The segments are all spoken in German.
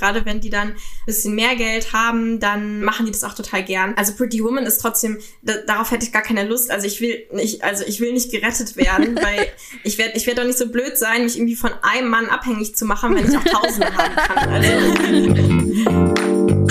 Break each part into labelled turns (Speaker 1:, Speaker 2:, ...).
Speaker 1: Gerade wenn die dann ein bisschen mehr Geld haben, dann machen die das auch total gern. Also Pretty Woman ist trotzdem, da, darauf hätte ich gar keine Lust. Also ich will nicht, also ich will nicht gerettet werden, weil ich werde ich werd doch nicht so blöd sein, mich irgendwie von einem Mann abhängig zu machen, wenn ich auch Tausende haben kann.
Speaker 2: Also.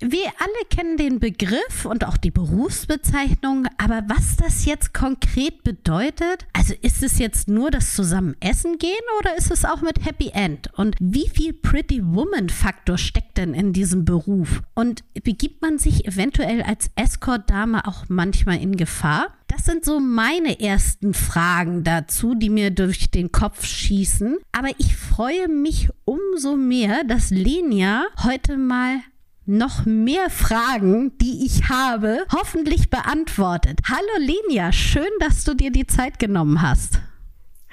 Speaker 3: wir alle kennen den Begriff und auch die Berufsbezeichnung, aber was das jetzt konkret bedeutet, also ist es jetzt nur das zusammen essen gehen oder ist es auch mit Happy End? Und wie viel Pretty Woman Faktor steckt denn in diesem Beruf? Und begibt man sich eventuell als Escort-Dame auch manchmal in Gefahr? Das sind so meine ersten Fragen dazu, die mir durch den Kopf schießen. Aber ich freue mich umso mehr, dass Lenia heute mal noch mehr Fragen, die ich habe, hoffentlich beantwortet. Hallo Lenia, schön, dass du dir die Zeit genommen hast.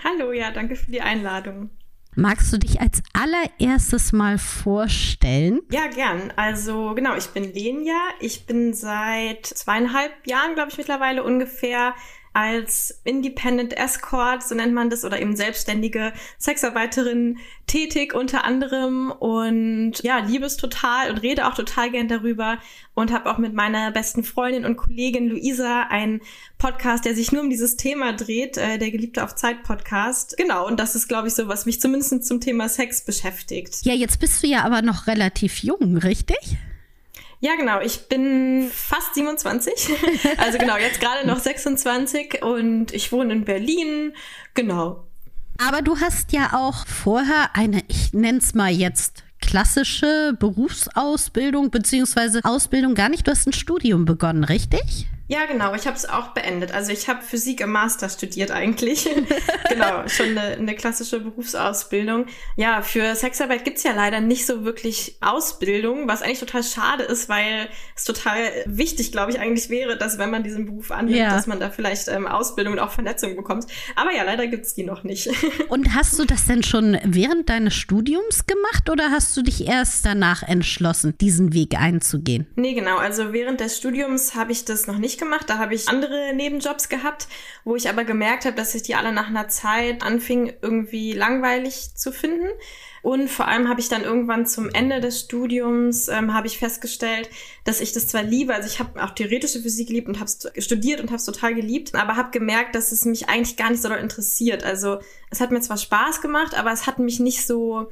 Speaker 1: Hallo, ja, danke für die Einladung.
Speaker 3: Magst du dich als allererstes mal vorstellen?
Speaker 1: Ja, gern. Also genau, ich bin Lenia. Ich bin seit zweieinhalb Jahren, glaube ich, mittlerweile ungefähr als Independent Escort, so nennt man das, oder eben selbstständige Sexarbeiterin tätig unter anderem und ja, liebe es total und rede auch total gern darüber und habe auch mit meiner besten Freundin und Kollegin Luisa einen Podcast, der sich nur um dieses Thema dreht, äh, der Geliebte auf Zeit Podcast. Genau, und das ist, glaube ich, so, was mich zumindest zum Thema Sex beschäftigt.
Speaker 3: Ja, jetzt bist du ja aber noch relativ jung, richtig?
Speaker 1: Ja, genau. Ich bin fast 27. Also genau, jetzt gerade noch 26 und ich wohne in Berlin. Genau.
Speaker 3: Aber du hast ja auch vorher eine, ich nenne es mal jetzt klassische Berufsausbildung beziehungsweise Ausbildung gar nicht. Du hast ein Studium begonnen, richtig?
Speaker 1: Ja, genau. Ich habe es auch beendet. Also ich habe Physik im Master studiert eigentlich. genau, schon eine, eine, klassische Berufsausbildung. Ja, für Sexarbeit gibt's ja leider nicht so wirklich Ausbildung, was eigentlich total schade ist, weil es total wichtig, glaube ich, eigentlich wäre, dass wenn man diesen Beruf annimmt, ja. dass man da vielleicht ähm, Ausbildung und auch Vernetzung bekommt. Aber ja, leider gibt's die noch nicht.
Speaker 3: und hast du das denn schon während deines Studiums gemacht oder hast du dich erst danach entschlossen, diesen Weg einzugehen?
Speaker 1: Nee, genau. Also während des Studiums habe ich das noch nicht nicht gemacht. Da habe ich andere Nebenjobs gehabt, wo ich aber gemerkt habe, dass sich die alle nach einer Zeit anfingen, irgendwie langweilig zu finden. Und vor allem habe ich dann irgendwann zum Ende des Studiums ähm, habe ich festgestellt, dass ich das zwar liebe, also ich habe auch theoretische Physik geliebt und habe es studiert und habe es total geliebt, aber habe gemerkt, dass es mich eigentlich gar nicht so interessiert. Also es hat mir zwar Spaß gemacht, aber es hat mich nicht so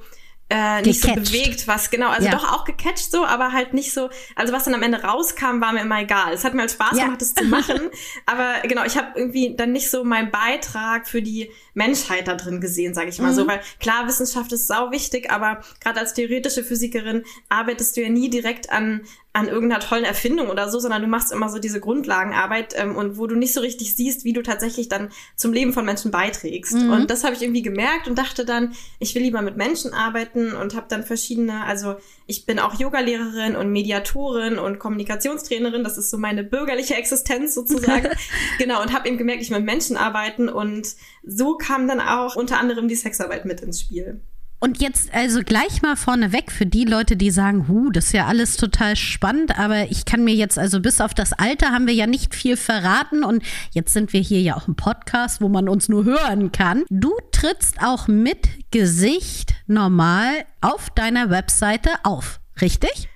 Speaker 1: äh, nicht gecatcht. so bewegt, was genau, also ja. doch auch gecatcht so, aber halt nicht so, also was dann am Ende rauskam, war mir immer egal. Es hat mir halt Spaß ja. gemacht, das zu machen, aber genau, ich habe irgendwie dann nicht so meinen Beitrag für die Menschheit da drin gesehen, sage ich mal mhm. so, weil klar, Wissenschaft ist sau wichtig, aber gerade als theoretische Physikerin arbeitest du ja nie direkt an an irgendeiner tollen Erfindung oder so, sondern du machst immer so diese Grundlagenarbeit ähm, und wo du nicht so richtig siehst, wie du tatsächlich dann zum Leben von Menschen beiträgst. Mhm. Und das habe ich irgendwie gemerkt und dachte dann, ich will lieber mit Menschen arbeiten und habe dann verschiedene, also ich bin auch Yogalehrerin und Mediatorin und Kommunikationstrainerin, das ist so meine bürgerliche Existenz sozusagen. genau, und habe eben gemerkt, ich will mit Menschen arbeiten und so kam dann auch unter anderem die Sexarbeit mit ins Spiel.
Speaker 3: Und jetzt also gleich mal vorneweg für die Leute, die sagen, hu, das ist ja alles total spannend, aber ich kann mir jetzt, also bis auf das Alter haben wir ja nicht viel verraten und jetzt sind wir hier ja auch im Podcast, wo man uns nur hören kann. Du trittst auch mit Gesicht normal auf deiner Webseite auf, richtig?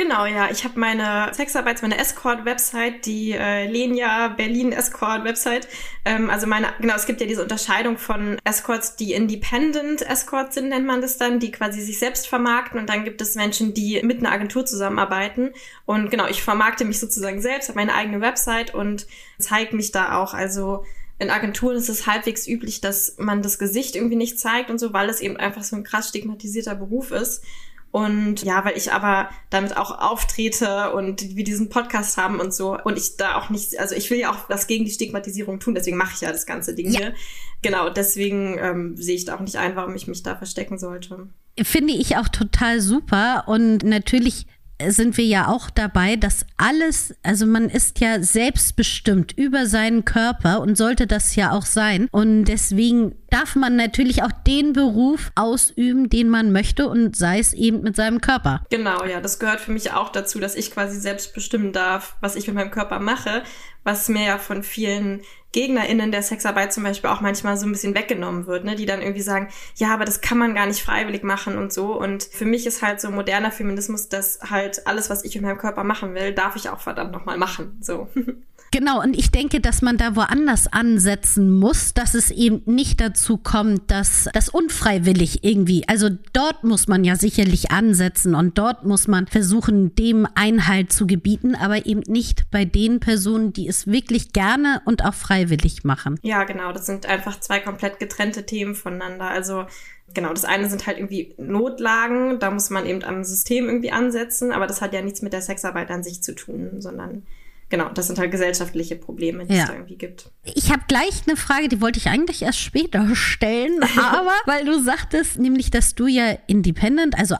Speaker 1: Genau, ja. Ich habe meine Sexarbeit, meine Escort-Website, die äh, Lenia Berlin Escort-Website. Ähm, also meine, genau, es gibt ja diese Unterscheidung von Escorts, die Independent Escorts sind, nennt man das dann, die quasi sich selbst vermarkten. Und dann gibt es Menschen, die mit einer Agentur zusammenarbeiten. Und genau, ich vermarkte mich sozusagen selbst, habe meine eigene Website und zeige mich da auch. Also in Agenturen ist es halbwegs üblich, dass man das Gesicht irgendwie nicht zeigt und so, weil es eben einfach so ein krass stigmatisierter Beruf ist. Und ja, weil ich aber damit auch auftrete und wir diesen Podcast haben und so. Und ich da auch nicht, also ich will ja auch was gegen die Stigmatisierung tun, deswegen mache ich ja das ganze Ding ja. hier. Genau, deswegen ähm, sehe ich da auch nicht ein, warum ich mich da verstecken sollte.
Speaker 3: Finde ich auch total super. Und natürlich sind wir ja auch dabei, dass alles, also man ist ja selbstbestimmt über seinen Körper und sollte das ja auch sein. Und deswegen darf man natürlich auch den Beruf ausüben, den man möchte und sei es eben mit seinem Körper.
Speaker 1: Genau, ja, das gehört für mich auch dazu, dass ich quasi selbst bestimmen darf, was ich mit meinem Körper mache, was mir ja von vielen GegnerInnen der Sexarbeit zum Beispiel auch manchmal so ein bisschen weggenommen wird, ne? die dann irgendwie sagen, ja, aber das kann man gar nicht freiwillig machen und so. Und für mich ist halt so moderner Feminismus, dass halt alles, was ich mit meinem Körper machen will, darf ich auch verdammt nochmal machen. So.
Speaker 3: Genau, und ich denke, dass man da woanders ansetzen muss, dass es eben nicht dazu kommt, dass das unfreiwillig irgendwie, also dort muss man ja sicherlich ansetzen und dort muss man versuchen, dem Einhalt zu gebieten, aber eben nicht bei den Personen, die es wirklich gerne und auch freiwillig machen.
Speaker 1: Ja, genau, das sind einfach zwei komplett getrennte Themen voneinander. Also genau, das eine sind halt irgendwie Notlagen, da muss man eben am System irgendwie ansetzen, aber das hat ja nichts mit der Sexarbeit an sich zu tun, sondern genau, das sind halt gesellschaftliche Probleme, die ja. es da irgendwie gibt.
Speaker 3: Ich habe gleich eine Frage, die wollte ich eigentlich erst später stellen, aber weil du sagtest, nämlich, dass du ja independent, also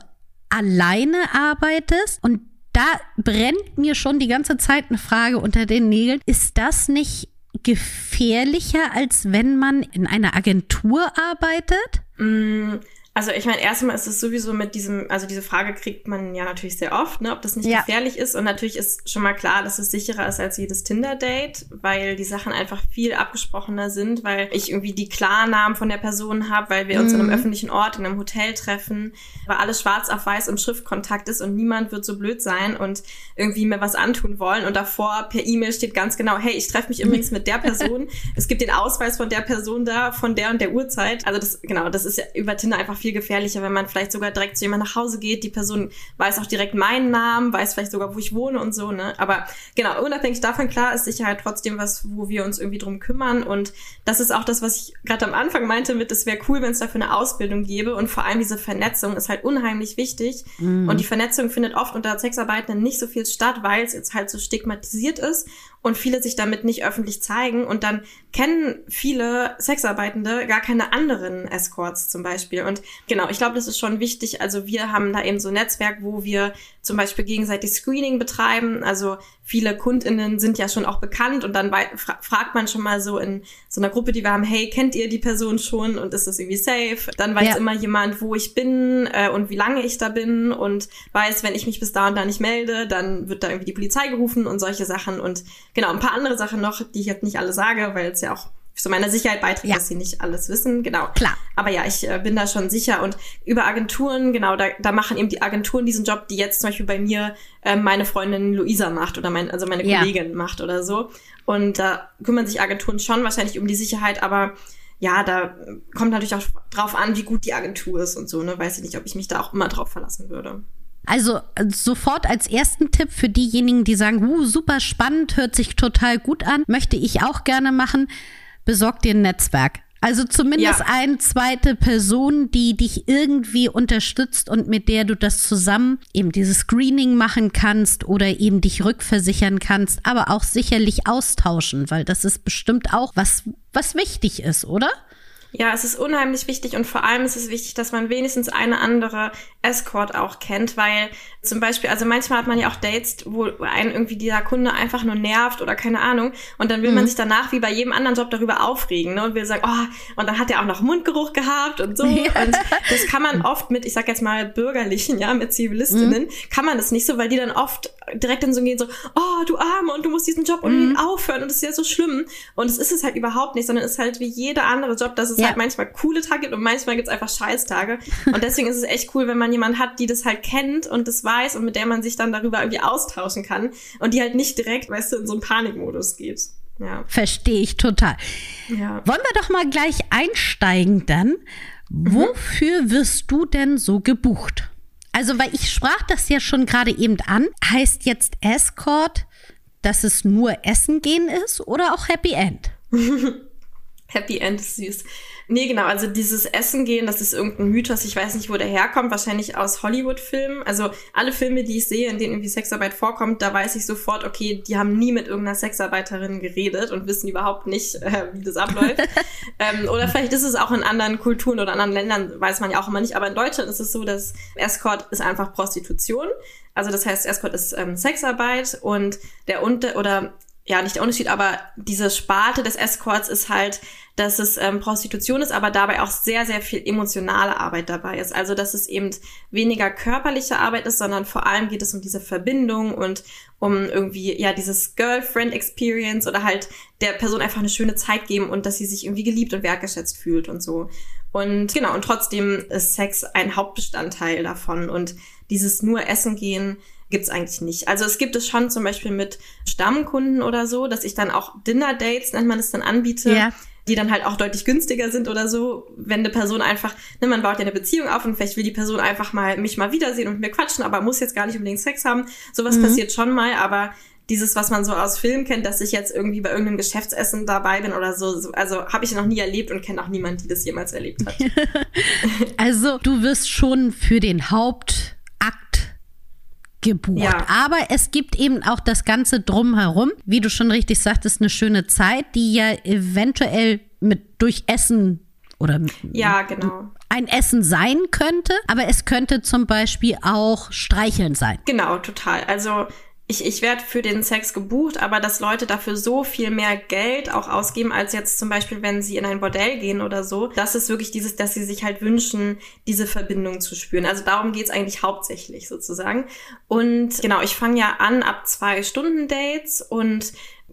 Speaker 3: alleine arbeitest und da brennt mir schon die ganze Zeit eine Frage unter den Nägeln. Ist das nicht gefährlicher, als wenn man in einer Agentur arbeitet?
Speaker 1: Mm, also ich meine, erstmal ist es sowieso mit diesem, also diese Frage kriegt man ja natürlich sehr oft, ne, ob das nicht ja. gefährlich ist. Und natürlich ist schon mal klar, dass es sicherer ist als jedes Tinder-Date, weil die Sachen einfach viel abgesprochener sind, weil ich irgendwie die Klarnamen von der Person habe, weil wir mhm. uns in einem mhm. öffentlichen Ort, in einem Hotel treffen, weil alles schwarz auf weiß im Schriftkontakt ist und niemand wird so blöd sein und irgendwie mir was antun wollen. Und davor per E-Mail steht ganz genau, hey, ich treffe mich übrigens mit der Person. es gibt den Ausweis von der Person da, von der und der Uhrzeit. Also das, genau, das ist ja über Tinder einfach viel gefährlicher, wenn man vielleicht sogar direkt zu jemandem nach Hause geht. Die Person weiß auch direkt meinen Namen, weiß vielleicht sogar, wo ich wohne und so, ne? Aber genau, unabhängig davon, klar, ist Sicherheit trotzdem was, wo wir uns irgendwie drum kümmern. Und das ist auch das, was ich gerade am Anfang meinte mit, es wäre cool, wenn es dafür eine Ausbildung gäbe. Und vor allem diese Vernetzung ist halt unheimlich wichtig. Mhm. Und die Vernetzung findet oft unter Sexarbeitenden nicht so viel statt, weil es jetzt halt so stigmatisiert ist und viele sich damit nicht öffentlich zeigen und dann kennen viele Sexarbeitende gar keine anderen Escorts zum Beispiel. Und genau, ich glaube, das ist schon wichtig. Also wir haben da eben so ein Netzwerk, wo wir zum Beispiel gegenseitig Screening betreiben. Also viele KundInnen sind ja schon auch bekannt und dann fra fragt man schon mal so in so einer Gruppe, die wir haben, hey, kennt ihr die Person schon und ist das irgendwie safe? Dann weiß ja. immer jemand, wo ich bin äh, und wie lange ich da bin und weiß, wenn ich mich bis da und da nicht melde, dann wird da irgendwie die Polizei gerufen und solche Sachen und genau, ein paar andere Sachen noch, die ich jetzt nicht alle sage, weil es ja auch zu meiner Sicherheit beiträgt, ja. dass sie nicht alles wissen. Genau.
Speaker 3: Klar.
Speaker 1: Aber ja, ich äh, bin da schon sicher. Und über Agenturen, genau, da, da machen eben die Agenturen diesen Job, die jetzt zum Beispiel bei mir äh, meine Freundin Luisa macht oder mein, also meine ja. Kollegin macht oder so. Und da kümmern sich Agenturen schon wahrscheinlich um die Sicherheit, aber ja, da kommt natürlich auch drauf an, wie gut die Agentur ist und so, ne? Weiß ich nicht, ob ich mich da auch immer drauf verlassen würde.
Speaker 3: Also sofort als ersten Tipp für diejenigen, die sagen, uh, super spannend, hört sich total gut an, möchte ich auch gerne machen besorg dir ein Netzwerk. Also zumindest ja. eine zweite Person, die dich irgendwie unterstützt und mit der du das zusammen eben dieses Screening machen kannst oder eben dich rückversichern kannst, aber auch sicherlich austauschen, weil das ist bestimmt auch was, was wichtig ist, oder?
Speaker 1: Ja, es ist unheimlich wichtig und vor allem ist es wichtig, dass man wenigstens eine andere Escort auch kennt, weil zum Beispiel, also manchmal hat man ja auch Dates, wo einen irgendwie dieser Kunde einfach nur nervt oder keine Ahnung und dann will mhm. man sich danach wie bei jedem anderen Job darüber aufregen ne? und will sagen, oh, und dann hat er auch noch Mundgeruch gehabt und so ja. und das kann man oft mit, ich sag jetzt mal bürgerlichen, ja, mit Zivilistinnen, mhm. kann man das nicht so, weil die dann oft direkt in so gehen so, oh, du Arme und du musst diesen Job unbedingt mhm. aufhören und das ist ja so schlimm und es ist es halt überhaupt nicht, sondern es ist halt wie jeder andere Job, dass es ja. halt manchmal coole Tage gibt und manchmal gibt's einfach Scheißtage. Und deswegen ist es echt cool, wenn man jemanden hat, die das halt kennt und das weiß und mit der man sich dann darüber irgendwie austauschen kann und die halt nicht direkt, weißt du, in so einen Panikmodus geht. Ja.
Speaker 3: Verstehe ich total. Ja. Wollen wir doch mal gleich einsteigen dann. Mhm. Wofür wirst du denn so gebucht? Also, weil ich sprach das ja schon gerade eben an. Heißt jetzt Escort, dass es nur Essen gehen ist oder auch Happy End?
Speaker 1: Happy End ist süß. Nee, genau, also dieses Essen gehen, das ist irgendein Mythos, ich weiß nicht, wo der herkommt, wahrscheinlich aus Hollywood-Filmen. Also alle Filme, die ich sehe, in denen irgendwie Sexarbeit vorkommt, da weiß ich sofort, okay, die haben nie mit irgendeiner Sexarbeiterin geredet und wissen überhaupt nicht, äh, wie das abläuft. ähm, oder vielleicht ist es auch in anderen Kulturen oder anderen Ländern, weiß man ja auch immer nicht, aber in Deutschland ist es so, dass Escort ist einfach Prostitution. Also das heißt, Escort ist ähm, Sexarbeit und der Unter oder ja, nicht der Unterschied, aber diese Sparte des Escorts ist halt, dass es ähm, Prostitution ist, aber dabei auch sehr, sehr viel emotionale Arbeit dabei ist. Also, dass es eben weniger körperliche Arbeit ist, sondern vor allem geht es um diese Verbindung und um irgendwie, ja, dieses Girlfriend-Experience oder halt der Person einfach eine schöne Zeit geben und dass sie sich irgendwie geliebt und wertgeschätzt fühlt und so. Und genau, und trotzdem ist Sex ein Hauptbestandteil davon und dieses nur Essen gehen gibt's eigentlich nicht. Also es gibt es schon zum Beispiel mit Stammkunden oder so, dass ich dann auch Dinner-Dates, nennt man es dann, anbiete. Ja die dann halt auch deutlich günstiger sind oder so, wenn eine Person einfach, ne, man baut ja eine Beziehung auf und vielleicht will die Person einfach mal mich mal wiedersehen und mit mir quatschen, aber muss jetzt gar nicht unbedingt Sex haben. Sowas mhm. passiert schon mal, aber dieses, was man so aus Filmen kennt, dass ich jetzt irgendwie bei irgendeinem Geschäftsessen dabei bin oder so, so also habe ich noch nie erlebt und kenne auch niemand, die das jemals erlebt hat.
Speaker 3: also du wirst schon für den Hauptakt gebucht. Ja. Aber es gibt eben auch das Ganze drumherum, wie du schon richtig sagtest, eine schöne Zeit, die ja eventuell mit durch Essen oder
Speaker 1: ja, genau.
Speaker 3: ein Essen sein könnte, aber es könnte zum Beispiel auch Streicheln sein.
Speaker 1: Genau, total. Also ich, ich werde für den Sex gebucht, aber dass Leute dafür so viel mehr Geld auch ausgeben, als jetzt zum Beispiel, wenn sie in ein Bordell gehen oder so, das ist wirklich dieses, dass sie sich halt wünschen, diese Verbindung zu spüren. Also darum geht's eigentlich hauptsächlich sozusagen. Und genau, ich fange ja an ab zwei Stunden Dates und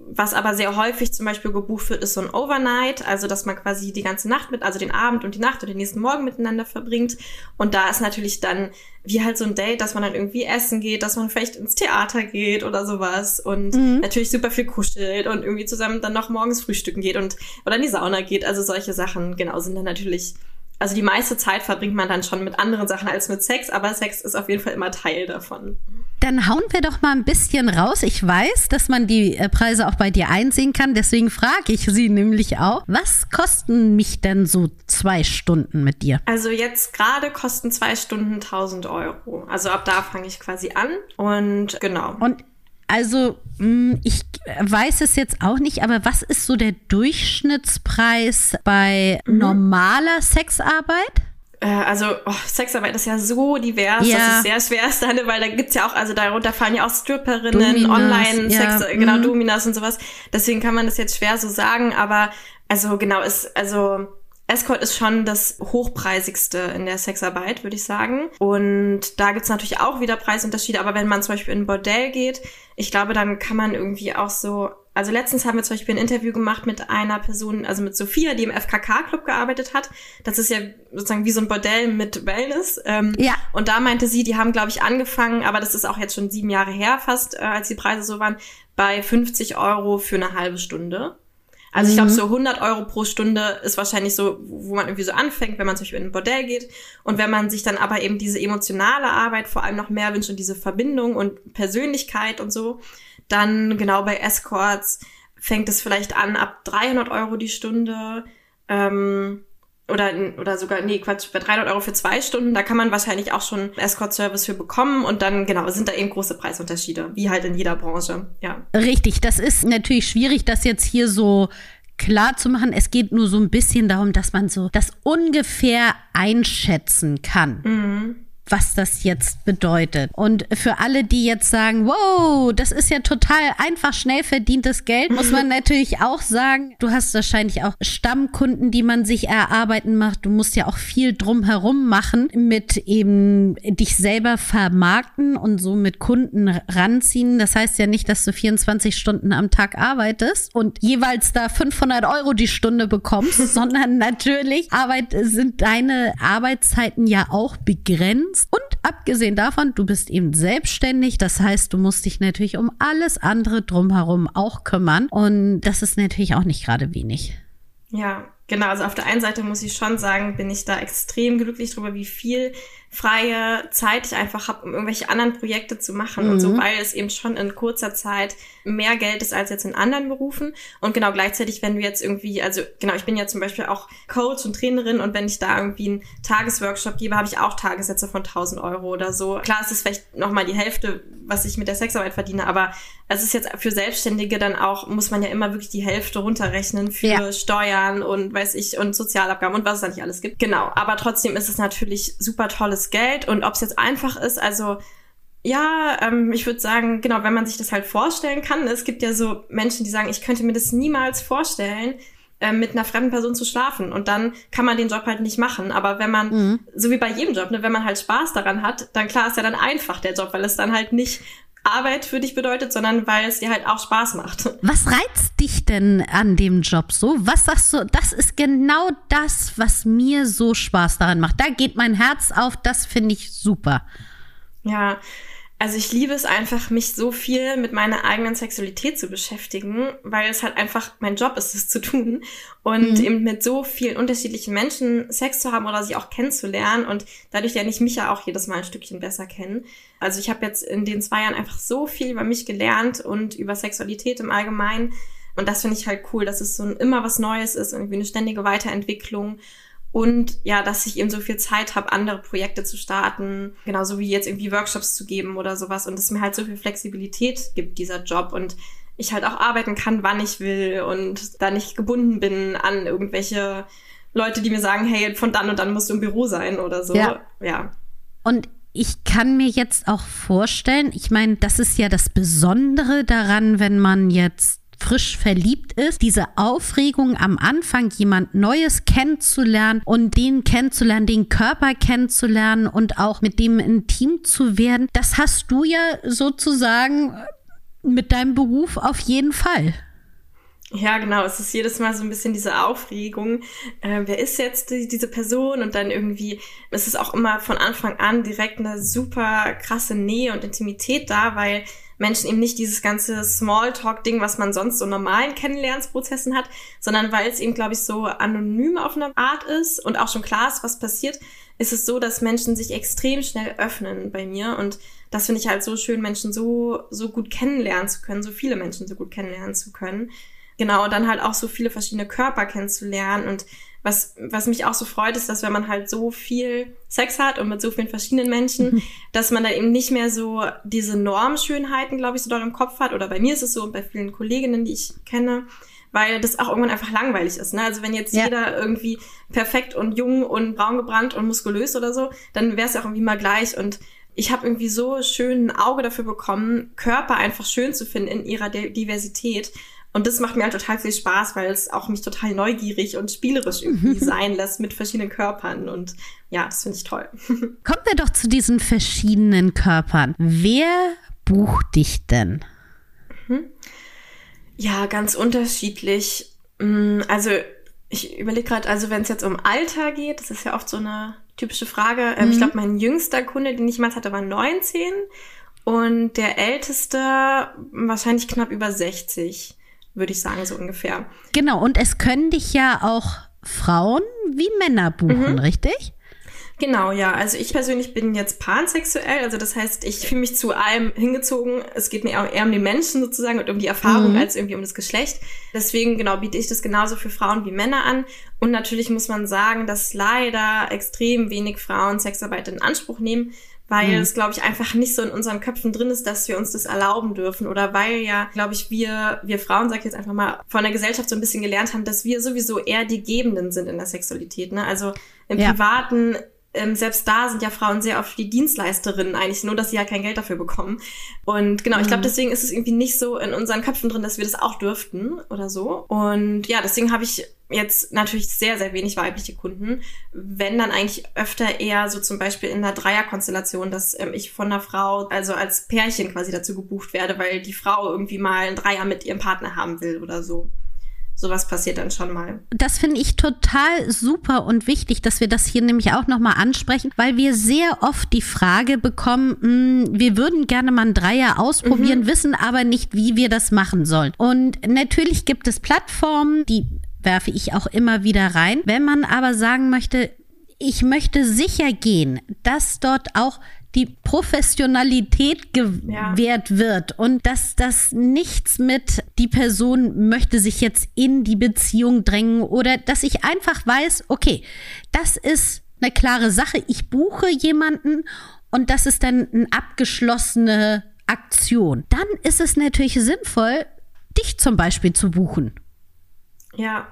Speaker 1: was aber sehr häufig zum Beispiel gebucht wird, ist so ein Overnight, also dass man quasi die ganze Nacht mit, also den Abend und die Nacht und den nächsten Morgen miteinander verbringt. Und da ist natürlich dann wie halt so ein Date, dass man dann irgendwie essen geht, dass man vielleicht ins Theater geht oder sowas und mhm. natürlich super viel kuschelt und irgendwie zusammen dann noch morgens frühstücken geht und oder in die Sauna geht. Also solche Sachen, genau, sind dann natürlich also die meiste Zeit verbringt man dann schon mit anderen Sachen als mit Sex, aber Sex ist auf jeden Fall immer Teil davon.
Speaker 3: Dann hauen wir doch mal ein bisschen raus. Ich weiß, dass man die äh, Preise auch bei dir einsehen kann. Deswegen frage ich sie nämlich auch. Was kosten mich denn so zwei Stunden mit dir?
Speaker 1: Also jetzt gerade kosten zwei Stunden 1000 Euro. Also ab da fange ich quasi an. Und genau.
Speaker 3: Und also, hm, ich weiß es jetzt auch nicht, aber was ist so der Durchschnittspreis bei mhm. normaler Sexarbeit?
Speaker 1: Äh, also oh, Sexarbeit ist ja so divers, ja. dass es sehr schwer ist, dann, weil da gibt's ja auch, also darunter fallen ja auch Stripperinnen, Online-Sex, ja. genau, mhm. Dominas und sowas. Deswegen kann man das jetzt schwer so sagen, aber also genau, ist, also Escort ist schon das hochpreisigste in der Sexarbeit, würde ich sagen. Und da gibt's natürlich auch wieder Preisunterschiede, aber wenn man zum Beispiel in ein Bordell geht, ich glaube, dann kann man irgendwie auch so also letztens haben wir zum Beispiel ein Interview gemacht mit einer Person, also mit Sophia, die im FKK-Club gearbeitet hat. Das ist ja sozusagen wie so ein Bordell mit Wellness. Ähm, ja. Und da meinte sie, die haben, glaube ich, angefangen, aber das ist auch jetzt schon sieben Jahre her fast, äh, als die Preise so waren, bei 50 Euro für eine halbe Stunde. Also ich glaube, mhm. so 100 Euro pro Stunde ist wahrscheinlich so, wo man irgendwie so anfängt, wenn man zum Beispiel in ein Bordell geht. Und wenn man sich dann aber eben diese emotionale Arbeit vor allem noch mehr wünscht und diese Verbindung und Persönlichkeit und so, dann genau bei Escorts fängt es vielleicht an ab 300 Euro die Stunde. Ähm, oder, oder sogar, nee, Quatsch, bei 300 Euro für zwei Stunden, da kann man wahrscheinlich auch schon Escort-Service für bekommen und dann, genau, sind da eben große Preisunterschiede, wie halt in jeder Branche, ja.
Speaker 3: Richtig, das ist natürlich schwierig, das jetzt hier so klar zu machen. Es geht nur so ein bisschen darum, dass man so das ungefähr einschätzen kann. Mhm was das jetzt bedeutet. Und für alle, die jetzt sagen, wow, das ist ja total einfach schnell verdientes Geld, muss man natürlich auch sagen, du hast wahrscheinlich auch Stammkunden, die man sich erarbeiten macht. Du musst ja auch viel drumherum machen mit eben dich selber vermarkten und so mit Kunden ranziehen. Das heißt ja nicht, dass du 24 Stunden am Tag arbeitest und jeweils da 500 Euro die Stunde bekommst, sondern natürlich Arbeit sind deine Arbeitszeiten ja auch begrenzt kannst. Und abgesehen davon, du bist eben selbstständig. Das heißt, du musst dich natürlich um alles andere drumherum auch kümmern. Und das ist natürlich auch nicht gerade wenig.
Speaker 1: Ja, Genau, also auf der einen Seite muss ich schon sagen, bin ich da extrem glücklich drüber, wie viel freie Zeit ich einfach habe, um irgendwelche anderen Projekte zu machen mhm. und so, mhm. weil es eben schon in kurzer Zeit mehr Geld ist als jetzt in anderen Berufen. Und genau gleichzeitig, wenn du jetzt irgendwie, also genau, ich bin ja zum Beispiel auch Coach und Trainerin und wenn ich da irgendwie einen Tagesworkshop gebe, habe ich auch Tagessätze von 1000 Euro oder so. Klar, es ist vielleicht nochmal die Hälfte, was ich mit der Sexarbeit verdiene, aber es ist jetzt für Selbstständige dann auch, muss man ja immer wirklich die Hälfte runterrechnen für ja. Steuern und weiß ich und Sozialabgaben und was es da nicht alles gibt. Genau, aber trotzdem ist es natürlich super tolles Geld und ob es jetzt einfach ist, also ja, ähm, ich würde sagen, genau, wenn man sich das halt vorstellen kann. Es gibt ja so Menschen, die sagen, ich könnte mir das niemals vorstellen, äh, mit einer fremden Person zu schlafen. Und dann kann man den Job halt nicht machen. Aber wenn man, mhm. so wie bei jedem Job, ne, wenn man halt Spaß daran hat, dann klar ist ja dann einfach der Job, weil es dann halt nicht Arbeit für dich bedeutet, sondern weil es dir halt auch Spaß macht.
Speaker 3: Was reizt dich denn an dem Job so? Was sagst du, das ist genau das, was mir so Spaß daran macht. Da geht mein Herz auf, das finde ich super.
Speaker 1: Ja, also ich liebe es einfach, mich so viel mit meiner eigenen Sexualität zu beschäftigen, weil es halt einfach mein Job ist, es zu tun. Und mhm. eben mit so vielen unterschiedlichen Menschen Sex zu haben oder sie auch kennenzulernen. Und dadurch lerne ich mich ja auch jedes Mal ein Stückchen besser kennen. Also ich habe jetzt in den zwei Jahren einfach so viel über mich gelernt und über Sexualität im Allgemeinen. Und das finde ich halt cool, dass es so immer was Neues ist, irgendwie eine ständige Weiterentwicklung. Und ja, dass ich eben so viel Zeit habe, andere Projekte zu starten, genauso wie jetzt irgendwie Workshops zu geben oder sowas. Und es mir halt so viel Flexibilität gibt, dieser Job. Und ich halt auch arbeiten kann, wann ich will und da nicht gebunden bin an irgendwelche Leute, die mir sagen, hey, von dann und dann musst du im Büro sein oder so. Ja. ja.
Speaker 3: Und ich kann mir jetzt auch vorstellen, ich meine, das ist ja das Besondere daran, wenn man jetzt frisch verliebt ist, diese Aufregung am Anfang, jemand Neues kennenzulernen und den kennenzulernen, den Körper kennenzulernen und auch mit dem intim zu werden, das hast du ja sozusagen mit deinem Beruf auf jeden Fall.
Speaker 1: Ja, genau. Es ist jedes Mal so ein bisschen diese Aufregung. Äh, wer ist jetzt die, diese Person? Und dann irgendwie ist es auch immer von Anfang an direkt eine super krasse Nähe und Intimität da, weil Menschen eben nicht dieses ganze Smalltalk-Ding, was man sonst so normalen Kennenlernsprozessen hat, sondern weil es eben, glaube ich, so anonym auf eine Art ist und auch schon klar ist, was passiert, ist es so, dass Menschen sich extrem schnell öffnen bei mir und das finde ich halt so schön, Menschen so, so gut kennenlernen zu können, so viele Menschen so gut kennenlernen zu können. Genau, und dann halt auch so viele verschiedene Körper kennenzulernen und was, was mich auch so freut, ist, dass wenn man halt so viel Sex hat und mit so vielen verschiedenen Menschen, mhm. dass man da eben nicht mehr so diese Normschönheiten, glaube ich, so dort im Kopf hat. Oder bei mir ist es so und bei vielen Kolleginnen, die ich kenne, weil das auch irgendwann einfach langweilig ist. Ne? Also wenn jetzt ja. jeder irgendwie perfekt und jung und braun gebrannt und muskulös oder so, dann wäre es ja auch irgendwie mal gleich. Und ich habe irgendwie so schön ein Auge dafür bekommen, Körper einfach schön zu finden in ihrer Diversität. Und das macht mir halt total viel Spaß, weil es auch mich total neugierig und spielerisch irgendwie sein lässt mit verschiedenen Körpern. Und ja, das finde ich toll.
Speaker 3: Kommen wir doch zu diesen verschiedenen Körpern. Wer bucht dich denn?
Speaker 1: Mhm. Ja, ganz unterschiedlich. Mm, also ich überlege gerade, also wenn es jetzt um Alter geht, das ist ja oft so eine typische Frage. Ähm, mhm. Ich glaube, mein jüngster Kunde, den ich mal hatte, war 19 und der älteste wahrscheinlich knapp über 60 würde ich sagen, so ungefähr.
Speaker 3: Genau, und es können dich ja auch Frauen wie Männer buchen, mhm. richtig?
Speaker 1: Genau, ja. Also ich persönlich bin jetzt pansexuell, also das heißt, ich fühle mich zu allem hingezogen. Es geht mir eher um die Menschen sozusagen und um die Erfahrung mhm. als irgendwie um das Geschlecht. Deswegen, genau, biete ich das genauso für Frauen wie Männer an. Und natürlich muss man sagen, dass leider extrem wenig Frauen Sexarbeit in Anspruch nehmen, weil mhm. es, glaube ich, einfach nicht so in unseren Köpfen drin ist, dass wir uns das erlauben dürfen oder weil ja, glaube ich, wir, wir Frauen, sag ich jetzt einfach mal, von der Gesellschaft so ein bisschen gelernt haben, dass wir sowieso eher die Gebenden sind in der Sexualität. Ne? Also im ja. Privaten ähm, selbst da sind ja Frauen sehr oft die Dienstleisterinnen eigentlich, nur dass sie ja kein Geld dafür bekommen. Und genau, mhm. ich glaube, deswegen ist es irgendwie nicht so in unseren Köpfen drin, dass wir das auch dürften oder so. Und ja, deswegen habe ich jetzt natürlich sehr, sehr wenig weibliche Kunden. Wenn dann eigentlich öfter eher so zum Beispiel in einer Dreierkonstellation, dass ähm, ich von einer Frau, also als Pärchen quasi dazu gebucht werde, weil die Frau irgendwie mal ein Dreier mit ihrem Partner haben will oder so sowas passiert dann schon mal.
Speaker 3: Das finde ich total super und wichtig, dass wir das hier nämlich auch nochmal ansprechen, weil wir sehr oft die Frage bekommen, mh, hm, wir würden gerne mal ein Dreier ausprobieren, mhm. wissen aber nicht, wie wir das machen sollen. Und natürlich gibt es Plattformen, die werfe ich auch immer wieder rein. Wenn man aber sagen möchte, ich möchte sicher gehen, dass dort auch die Professionalität gewährt ja. wird und dass das nichts mit die Person möchte sich jetzt in die Beziehung drängen oder dass ich einfach weiß, okay, das ist eine klare Sache. Ich buche jemanden und das ist dann eine abgeschlossene Aktion. Dann ist es natürlich sinnvoll, dich zum Beispiel zu buchen.
Speaker 1: Ja,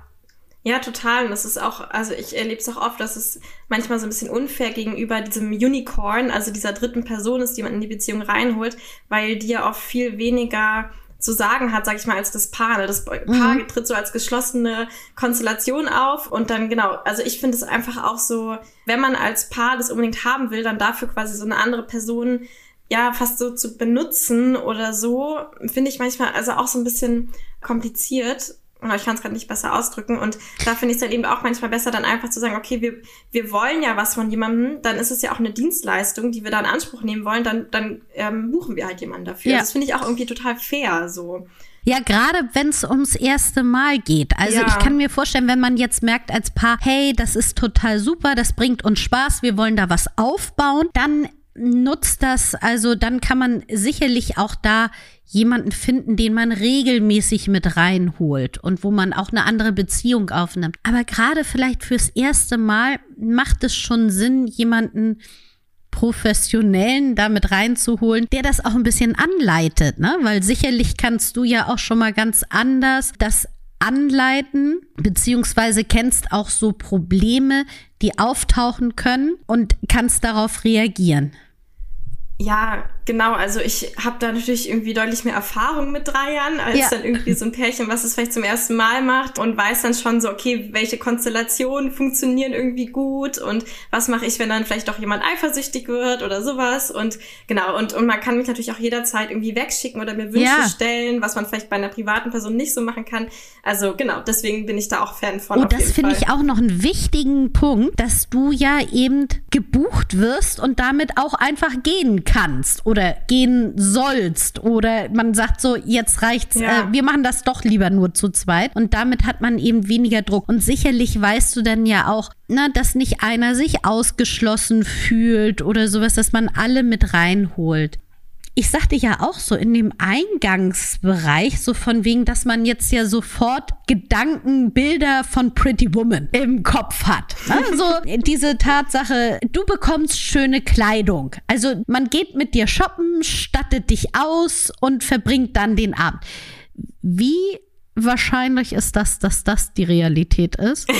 Speaker 1: ja, total. Und das ist auch, also ich erlebe es auch oft, dass es manchmal so ein bisschen unfair gegenüber diesem Unicorn, also dieser dritten Person ist, die man in die Beziehung reinholt, weil die ja oft viel weniger zu sagen hat, sag ich mal, als das Paar. Ne? Das Paar mhm. tritt so als geschlossene Konstellation auf und dann genau, also ich finde es einfach auch so, wenn man als Paar das unbedingt haben will, dann dafür quasi so eine andere Person ja fast so zu benutzen oder so, finde ich manchmal also auch so ein bisschen kompliziert ich kann es gerade nicht besser ausdrücken. Und da finde ich es dann eben auch manchmal besser, dann einfach zu sagen, okay, wir, wir wollen ja was von jemandem, dann ist es ja auch eine Dienstleistung, die wir da in Anspruch nehmen wollen, dann, dann ähm, buchen wir halt jemanden dafür. Ja. Das finde ich auch irgendwie total fair so.
Speaker 3: Ja, gerade wenn es ums erste Mal geht. Also ja. ich kann mir vorstellen, wenn man jetzt merkt als Paar, hey, das ist total super, das bringt uns Spaß, wir wollen da was aufbauen, dann nutzt das, also dann kann man sicherlich auch da jemanden finden, den man regelmäßig mit reinholt und wo man auch eine andere Beziehung aufnimmt. Aber gerade vielleicht fürs erste Mal macht es schon Sinn, jemanden Professionellen damit reinzuholen, der das auch ein bisschen anleitet, ne? Weil sicherlich kannst du ja auch schon mal ganz anders das anleiten, beziehungsweise kennst auch so Probleme, die auftauchen können und kannst darauf reagieren.
Speaker 1: Ja, genau. Also ich habe da natürlich irgendwie deutlich mehr Erfahrung mit drei Jahren als ja. dann irgendwie so ein Pärchen, was es vielleicht zum ersten Mal macht und weiß dann schon so, okay, welche Konstellationen funktionieren irgendwie gut und was mache ich, wenn dann vielleicht doch jemand eifersüchtig wird oder sowas. Und genau, und, und man kann mich natürlich auch jederzeit irgendwie wegschicken oder mir Wünsche ja. stellen, was man vielleicht bei einer privaten Person nicht so machen kann. Also genau, deswegen bin ich da auch Fan von.
Speaker 3: Und das finde ich auch noch einen wichtigen Punkt, dass du ja eben gebucht wirst und damit auch einfach gehen kannst oder gehen sollst oder man sagt so, jetzt reicht's, ja. äh, wir machen das doch lieber nur zu zweit. Und damit hat man eben weniger Druck. Und sicherlich weißt du dann ja auch, na, dass nicht einer sich ausgeschlossen fühlt oder sowas, dass man alle mit reinholt ich sagte ja auch so in dem Eingangsbereich, so von wegen, dass man jetzt ja sofort Gedankenbilder von Pretty Woman im Kopf hat. Also diese Tatsache, du bekommst schöne Kleidung. Also man geht mit dir shoppen, stattet dich aus und verbringt dann den Abend. Wie wahrscheinlich ist das, dass das die Realität ist?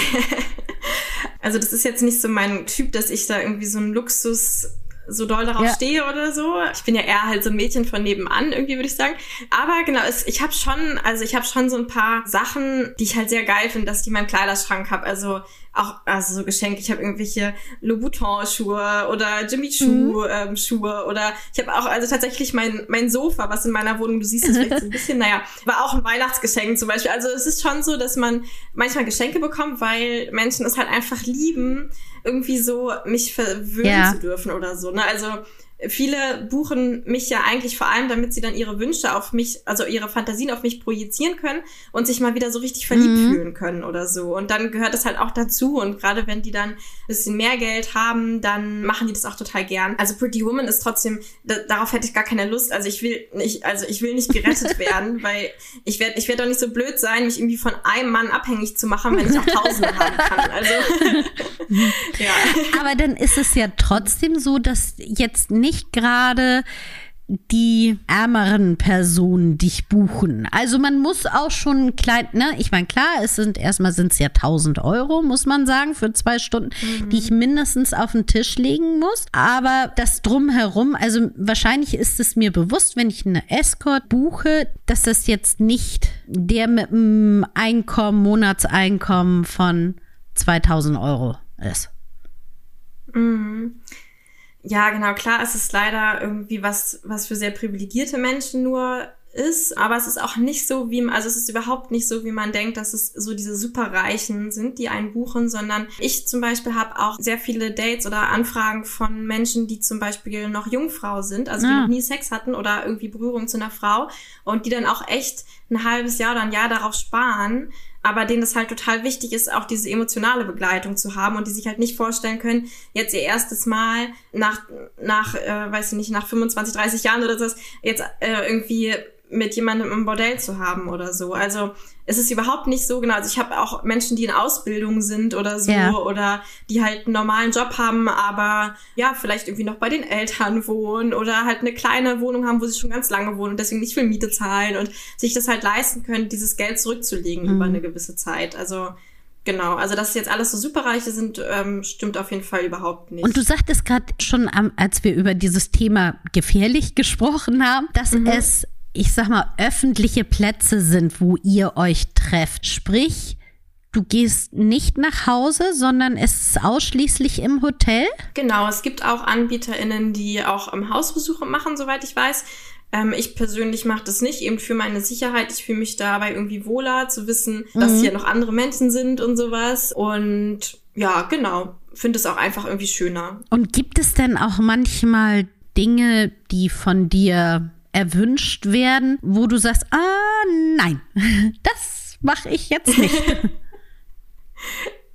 Speaker 1: Also das ist jetzt nicht so mein Typ, dass ich da irgendwie so einen Luxus so doll darauf ja. stehe oder so. Ich bin ja eher halt so ein Mädchen von nebenan, irgendwie würde ich sagen. Aber genau, es, ich habe schon, also ich habe schon so ein paar Sachen, die ich halt sehr geil finde, dass ich die in meinem Kleiderschrank habe. Also auch also so Geschenke. Ich habe irgendwelche Louboutin-Schuhe oder Jimmy Choo mhm. ähm, Schuhe oder ich habe auch also tatsächlich mein mein Sofa, was in meiner Wohnung, du siehst es vielleicht so ein bisschen, naja, war auch ein Weihnachtsgeschenk zum Beispiel. Also es ist schon so, dass man manchmal Geschenke bekommt, weil Menschen es halt einfach lieben, irgendwie so mich verwöhnen ja. zu dürfen oder so. Ne? Also viele buchen mich ja eigentlich vor allem, damit sie dann ihre Wünsche auf mich, also ihre Fantasien auf mich projizieren können und sich mal wieder so richtig verliebt mhm. fühlen können oder so. Und dann gehört das halt auch dazu. Und gerade wenn die dann ein bisschen mehr Geld haben, dann machen die das auch total gern. Also Pretty Woman ist trotzdem, da, darauf hätte ich gar keine Lust. Also ich will nicht, also ich will nicht gerettet werden, weil ich werde, ich werde doch nicht so blöd sein, mich irgendwie von einem Mann abhängig zu machen, wenn ich auch Tausende haben kann. Also
Speaker 3: ja. Aber dann ist es ja trotzdem so, dass jetzt nicht nicht gerade die ärmeren Personen dich buchen. Also man muss auch schon klein, ne? Ich meine, klar, es sind erstmal sind es ja 1000 Euro, muss man sagen, für zwei Stunden, mhm. die ich mindestens auf den Tisch legen muss. Aber das drumherum, also wahrscheinlich ist es mir bewusst, wenn ich eine Escort buche, dass das jetzt nicht der mit einem Einkommen, Monatseinkommen von 2000 Euro ist.
Speaker 1: Mhm. Ja, genau, klar, es ist leider irgendwie was, was für sehr privilegierte Menschen nur ist, aber es ist auch nicht so, wie, also es ist überhaupt nicht so, wie man denkt, dass es so diese Superreichen sind, die einen buchen, sondern ich zum Beispiel habe auch sehr viele Dates oder Anfragen von Menschen, die zum Beispiel noch Jungfrau sind, also die ah. noch nie Sex hatten oder irgendwie Berührung zu einer Frau und die dann auch echt ein halbes Jahr oder ein Jahr darauf sparen, aber denen es halt total wichtig ist, auch diese emotionale Begleitung zu haben und die sich halt nicht vorstellen können, jetzt ihr erstes Mal nach, nach äh, weiß ich nicht, nach 25, 30 Jahren oder so, jetzt äh, irgendwie mit jemandem im Bordell zu haben oder so. Also es ist überhaupt nicht so genau. Also ich habe auch Menschen, die in Ausbildung sind oder so ja. oder die halt einen normalen Job haben, aber ja, vielleicht irgendwie noch bei den Eltern wohnen oder halt eine kleine Wohnung haben, wo sie schon ganz lange wohnen und deswegen nicht viel Miete zahlen und sich das halt leisten können, dieses Geld zurückzulegen mhm. über eine gewisse Zeit. Also Genau, also dass jetzt alles so superreiche sind, ähm, stimmt auf jeden Fall überhaupt nicht.
Speaker 3: Und du sagtest gerade schon, als wir über dieses Thema gefährlich gesprochen haben, dass mhm. es ich sag mal, öffentliche Plätze sind, wo ihr euch trefft. Sprich, du gehst nicht nach Hause, sondern es ist ausschließlich im Hotel?
Speaker 1: Genau, es gibt auch AnbieterInnen, die auch im Hausbesuche machen, soweit ich weiß. Ähm, ich persönlich mache das nicht, eben für meine Sicherheit. Ich fühle mich dabei irgendwie wohler, zu wissen, mhm. dass hier noch andere Menschen sind und sowas. Und ja, genau, finde es auch einfach irgendwie schöner.
Speaker 3: Und gibt es denn auch manchmal Dinge, die von dir erwünscht werden, wo du sagst, ah nein, das mache ich jetzt nicht.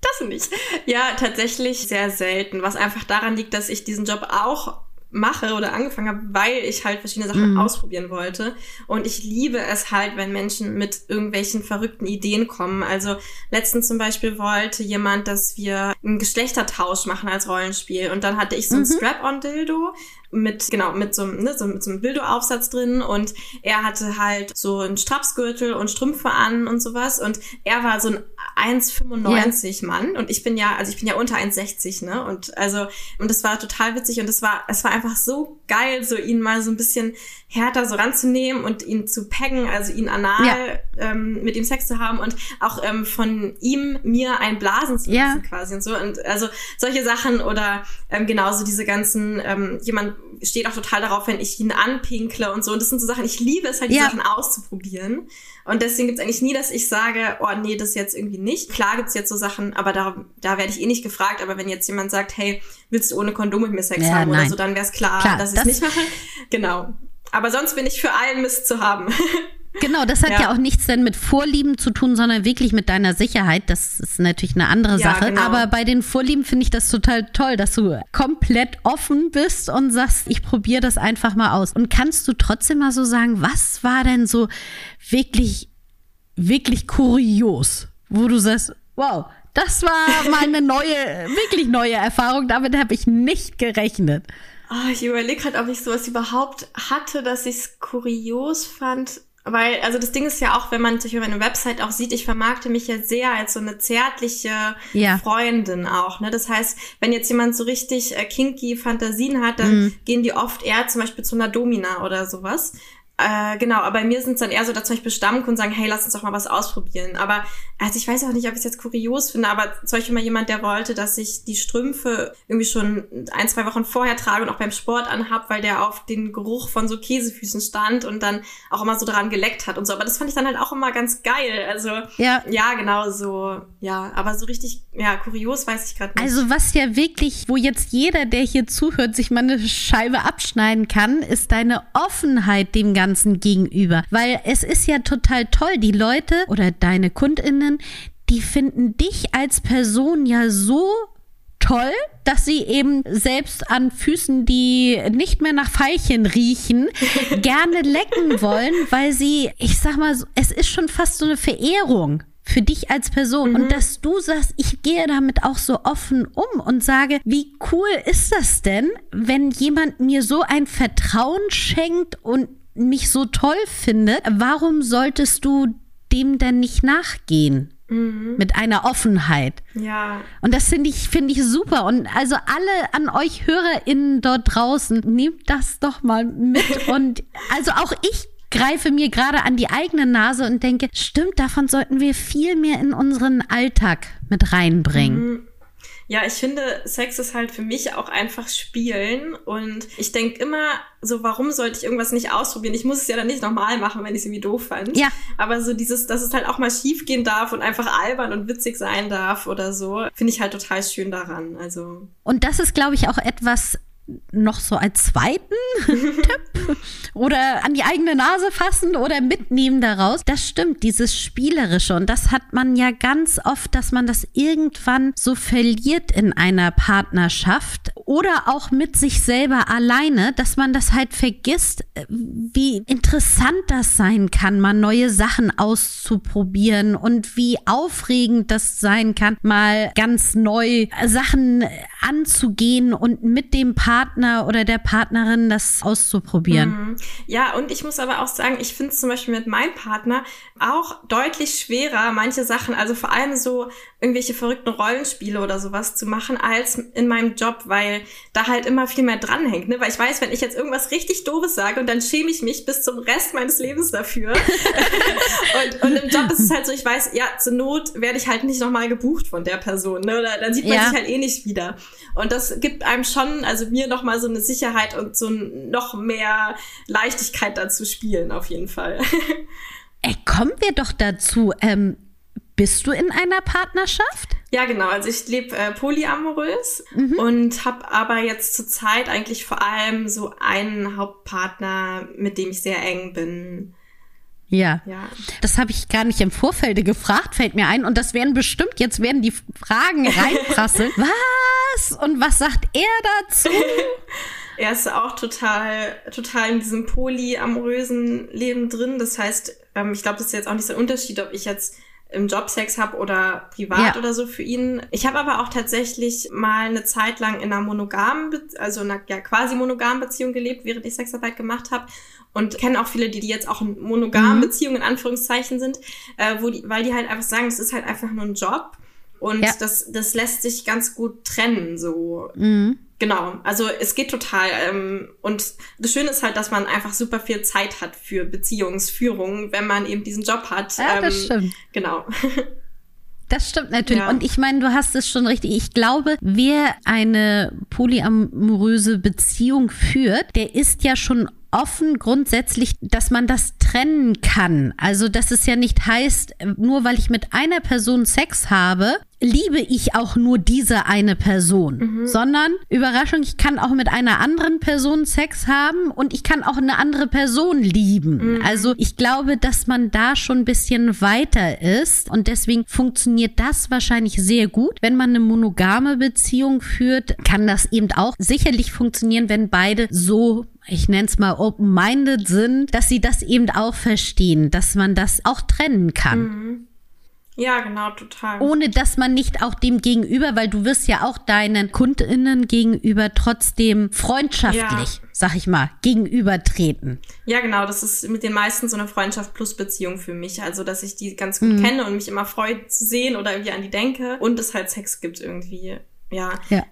Speaker 1: das nicht. Ja, tatsächlich sehr selten, was einfach daran liegt, dass ich diesen Job auch mache oder angefangen habe, weil ich halt verschiedene Sachen mhm. ausprobieren wollte. Und ich liebe es halt, wenn Menschen mit irgendwelchen verrückten Ideen kommen. Also letztens zum Beispiel wollte jemand, dass wir einen Geschlechtertausch machen als Rollenspiel. Und dann hatte ich so ein mhm. Strap-on-Dildo mit, genau, mit so, ne, so, mit so einem Bildo-Aufsatz drin und er hatte halt so einen Strapsgürtel und Strümpfe an und sowas und er war so ein 1,95 ja. Mann und ich bin ja, also ich bin ja unter 1,60, ne, und also, und das war total witzig und es war, es war einfach so geil, so ihn mal so ein bisschen härter so ranzunehmen und ihn zu peggen, also ihn anal ja. ähm, mit ihm Sex zu haben und auch ähm, von ihm mir ein Blasen zu lassen ja. quasi und so und also solche Sachen oder ähm, genauso diese ganzen, ähm, jemand steht auch total darauf, wenn ich ihn anpinkle und so und das sind so Sachen, ich liebe es halt, die ja. Sachen auszuprobieren und deswegen gibt's eigentlich nie, dass ich sage, oh nee, das jetzt irgendwie nicht. Klar gibt's jetzt so Sachen, aber da, da werde ich eh nicht gefragt, aber wenn jetzt jemand sagt, hey, willst du ohne Kondom mit mir Sex ja, haben nein. oder so, dann wäre es klar, klar, dass ich es nicht mache. Genau. Aber sonst bin ich für allen Mist zu haben.
Speaker 3: Genau, das hat ja. ja. auch nichts denn mit Vorlieben zu tun, sondern wirklich mit deiner Sicherheit. Das ist natürlich eine andere ja, Sache. Genau. Aber bei den Vorlieben finde ich das total toll, dass du komplett offen bist und sagst, ich probiere das einfach mal aus. Und kannst du trotzdem mal so sagen, was war denn so wirklich, wirklich kurios, wo du sagst, wow, das war meine neue, wirklich neue Erfahrung. Damit habe ich nicht gerechnet.
Speaker 1: Oh, ich überlege gerade, ob ich sowas überhaupt hatte, dass ich es kurios fand. Weil, also das Ding ist ja auch, wenn man sich über eine Website auch sieht, ich vermarkte mich ja sehr als so eine zärtliche ja. Freundin auch. Ne? Das heißt, wenn jetzt jemand so richtig äh, kinky Fantasien hat, dann mhm. gehen die oft eher zum Beispiel zu einer Domina oder sowas. Äh, genau, aber bei mir sind es dann eher so, dass zum Beispiel Stammkunden sagen, hey, lass uns doch mal was ausprobieren. Aber also ich weiß auch nicht, ob ich es jetzt kurios finde, aber zum Beispiel mal jemand, der wollte, dass ich die Strümpfe irgendwie schon ein, zwei Wochen vorher trage und auch beim Sport anhab, weil der auf den Geruch von so Käsefüßen stand und dann auch immer so dran geleckt hat und so. Aber das fand ich dann halt auch immer ganz geil. Also ja, ja genau so. Ja, aber so richtig, ja, kurios weiß ich gerade nicht.
Speaker 3: Also was ja wirklich, wo jetzt jeder, der hier zuhört, sich mal eine Scheibe abschneiden kann, ist deine Offenheit dem Ganzen Ganzen gegenüber. Weil es ist ja total toll, die Leute oder deine KundInnen, die finden dich als Person ja so toll, dass sie eben selbst an Füßen, die nicht mehr nach Veilchen riechen, gerne lecken wollen, weil sie, ich sag mal, es ist schon fast so eine Verehrung für dich als Person mhm. und dass du sagst, ich gehe damit auch so offen um und sage, wie cool ist das denn, wenn jemand mir so ein Vertrauen schenkt und mich so toll findet, warum solltest du dem denn nicht nachgehen? Mhm. Mit einer Offenheit.
Speaker 1: Ja.
Speaker 3: Und das finde ich, finde ich super. Und also alle an euch HörerInnen dort draußen, nehmt das doch mal mit. und also auch ich greife mir gerade an die eigene Nase und denke, stimmt, davon sollten wir viel mehr in unseren Alltag mit reinbringen. Mhm.
Speaker 1: Ja, ich finde, Sex ist halt für mich auch einfach Spielen. Und ich denke immer so, warum sollte ich irgendwas nicht ausprobieren? Ich muss es ja dann nicht nochmal machen, wenn ich es irgendwie doof fand.
Speaker 3: Ja.
Speaker 1: Aber so dieses, dass es halt auch mal schief gehen darf und einfach albern und witzig sein darf oder so, finde ich halt total schön daran. Also.
Speaker 3: Und das ist, glaube ich, auch etwas, noch so als zweiten Tipp oder an die eigene Nase fassen oder mitnehmen daraus. Das stimmt, dieses Spielerische. Und das hat man ja ganz oft, dass man das irgendwann so verliert in einer Partnerschaft oder auch mit sich selber alleine, dass man das halt vergisst, wie interessant das sein kann, mal neue Sachen auszuprobieren und wie aufregend das sein kann, mal ganz neu Sachen anzugehen und mit dem Partner oder der Partnerin das auszuprobieren. Mhm.
Speaker 1: Ja, und ich muss aber auch sagen, ich finde es zum Beispiel mit meinem Partner auch deutlich schwerer, manche Sachen, also vor allem so irgendwelche verrückten Rollenspiele oder sowas zu machen, als in meinem Job, weil da halt immer viel mehr dranhängt. Ne? Weil ich weiß, wenn ich jetzt irgendwas richtig Doofes sage und dann schäme ich mich bis zum Rest meines Lebens dafür. und, und im Job ist es halt so, ich weiß, ja, zur Not werde ich halt nicht nochmal gebucht von der Person. Ne? Oder dann sieht man ja. sich halt eh nicht wieder. Und das gibt einem schon, also mir nochmal so eine Sicherheit und so noch mehr Leichtigkeit dazu spielen, auf jeden Fall.
Speaker 3: Ey, kommen wir doch dazu. Ähm bist du in einer Partnerschaft?
Speaker 1: Ja, genau. Also ich lebe äh, polyamorös mhm. und habe aber jetzt zur Zeit eigentlich vor allem so einen Hauptpartner, mit dem ich sehr eng bin.
Speaker 3: Ja. ja. Das habe ich gar nicht im Vorfeld gefragt, fällt mir ein. Und das werden bestimmt, jetzt werden die Fragen reinprasseln. was? Und was sagt er dazu?
Speaker 1: er ist auch total, total in diesem polyamorösen Leben drin. Das heißt, ähm, ich glaube, das ist jetzt auch nicht so ein Unterschied, ob ich jetzt im Job Sex habe oder privat ja. oder so für ihn. Ich habe aber auch tatsächlich mal eine Zeit lang in einer monogamen, Be also einer ja, quasi monogamen Beziehung gelebt, während ich Sexarbeit gemacht habe und kenne auch viele, die, die jetzt auch in monogamen mhm. Beziehungen in Anführungszeichen sind, äh, wo die, weil die halt einfach sagen, es ist halt einfach nur ein Job und ja. das, das lässt sich ganz gut trennen, so. Mhm. Genau, also es geht total. Ähm, und das Schöne ist halt, dass man einfach super viel Zeit hat für Beziehungsführung, wenn man eben diesen Job hat.
Speaker 3: Ja, ähm, das stimmt.
Speaker 1: Genau.
Speaker 3: Das stimmt natürlich. Ja. Und ich meine, du hast es schon richtig. Ich glaube, wer eine polyamoröse Beziehung führt, der ist ja schon offen grundsätzlich, dass man das trennen kann. Also, dass es ja nicht heißt, nur weil ich mit einer Person Sex habe, liebe ich auch nur diese eine Person, mhm. sondern Überraschung, ich kann auch mit einer anderen Person Sex haben und ich kann auch eine andere Person lieben. Mhm. Also ich glaube, dass man da schon ein bisschen weiter ist und deswegen funktioniert das wahrscheinlich sehr gut. Wenn man eine monogame Beziehung führt, kann das eben auch sicherlich funktionieren, wenn beide so ich nenne es mal open-minded sind, dass sie das eben auch verstehen, dass man das auch trennen kann. Mhm.
Speaker 1: Ja, genau, total.
Speaker 3: Ohne dass man nicht auch dem gegenüber, weil du wirst ja auch deinen KundInnen gegenüber trotzdem freundschaftlich, ja. sag ich mal, gegenübertreten.
Speaker 1: Ja, genau, das ist mit den meisten so eine Freundschaft plus Beziehung für mich. Also, dass ich die ganz gut mhm. kenne und mich immer freue zu sehen oder irgendwie an die denke und es halt Sex gibt irgendwie. Ja. Ja.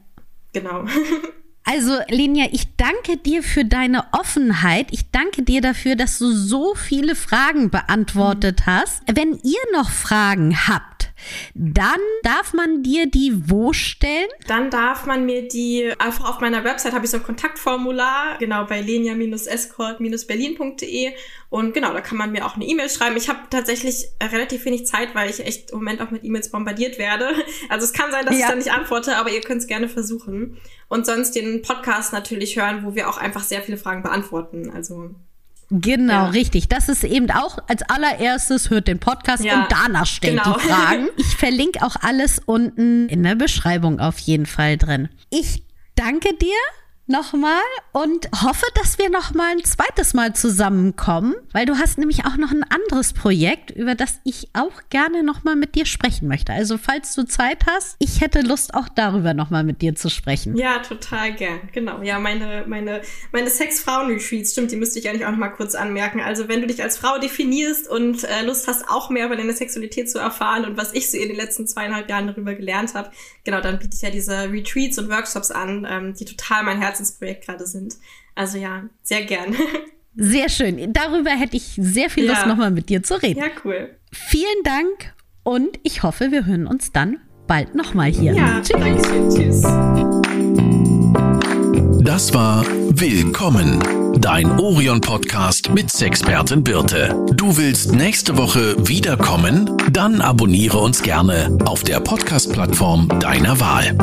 Speaker 1: Genau.
Speaker 3: Also, Linja, ich danke dir für deine Offenheit. Ich danke dir dafür, dass du so viele Fragen beantwortet hast. Wenn ihr noch Fragen habt, dann darf man dir die wo stellen?
Speaker 1: Dann darf man mir die einfach auf meiner Website habe ich so ein Kontaktformular, genau bei lenia-escort-berlin.de und genau, da kann man mir auch eine E-Mail schreiben. Ich habe tatsächlich relativ wenig Zeit, weil ich echt im Moment auch mit E-Mails bombardiert werde. Also es kann sein, dass ja. ich da nicht antworte, aber ihr könnt es gerne versuchen und sonst den Podcast natürlich hören, wo wir auch einfach sehr viele Fragen beantworten. Also
Speaker 3: Genau, ja. richtig. Das ist eben auch als allererstes hört den Podcast ja, und danach stellt genau. die Fragen. Ich verlinke auch alles unten in der Beschreibung auf jeden Fall drin. Ich danke dir nochmal und hoffe, dass wir nochmal ein zweites Mal zusammenkommen, weil du hast nämlich auch noch ein anderes Projekt, über das ich auch gerne nochmal mit dir sprechen möchte. Also falls du Zeit hast, ich hätte Lust auch darüber nochmal mit dir zu sprechen.
Speaker 1: Ja, total gern. Genau. Ja, meine, meine, meine Sex-Frauen-Retreats, stimmt, die müsste ich eigentlich auch nochmal kurz anmerken. Also wenn du dich als Frau definierst und äh, Lust hast, auch mehr über deine Sexualität zu erfahren und was ich so in den letzten zweieinhalb Jahren darüber gelernt habe, genau, dann biete ich ja diese Retreats und Workshops an, ähm, die total mein Herz Herzensprojekt gerade sind. Also ja, sehr gern.
Speaker 3: Sehr schön. Darüber hätte ich sehr viel Lust, ja. nochmal mit dir zu reden.
Speaker 1: Ja, cool.
Speaker 3: Vielen Dank und ich hoffe, wir hören uns dann bald nochmal hier.
Speaker 1: Ja, tschüss. Dankeschön. Tschüss.
Speaker 2: Das war Willkommen, dein Orion-Podcast mit Sexpertin Birte. Du willst nächste Woche wiederkommen? Dann abonniere uns gerne auf der Podcast-Plattform deiner Wahl.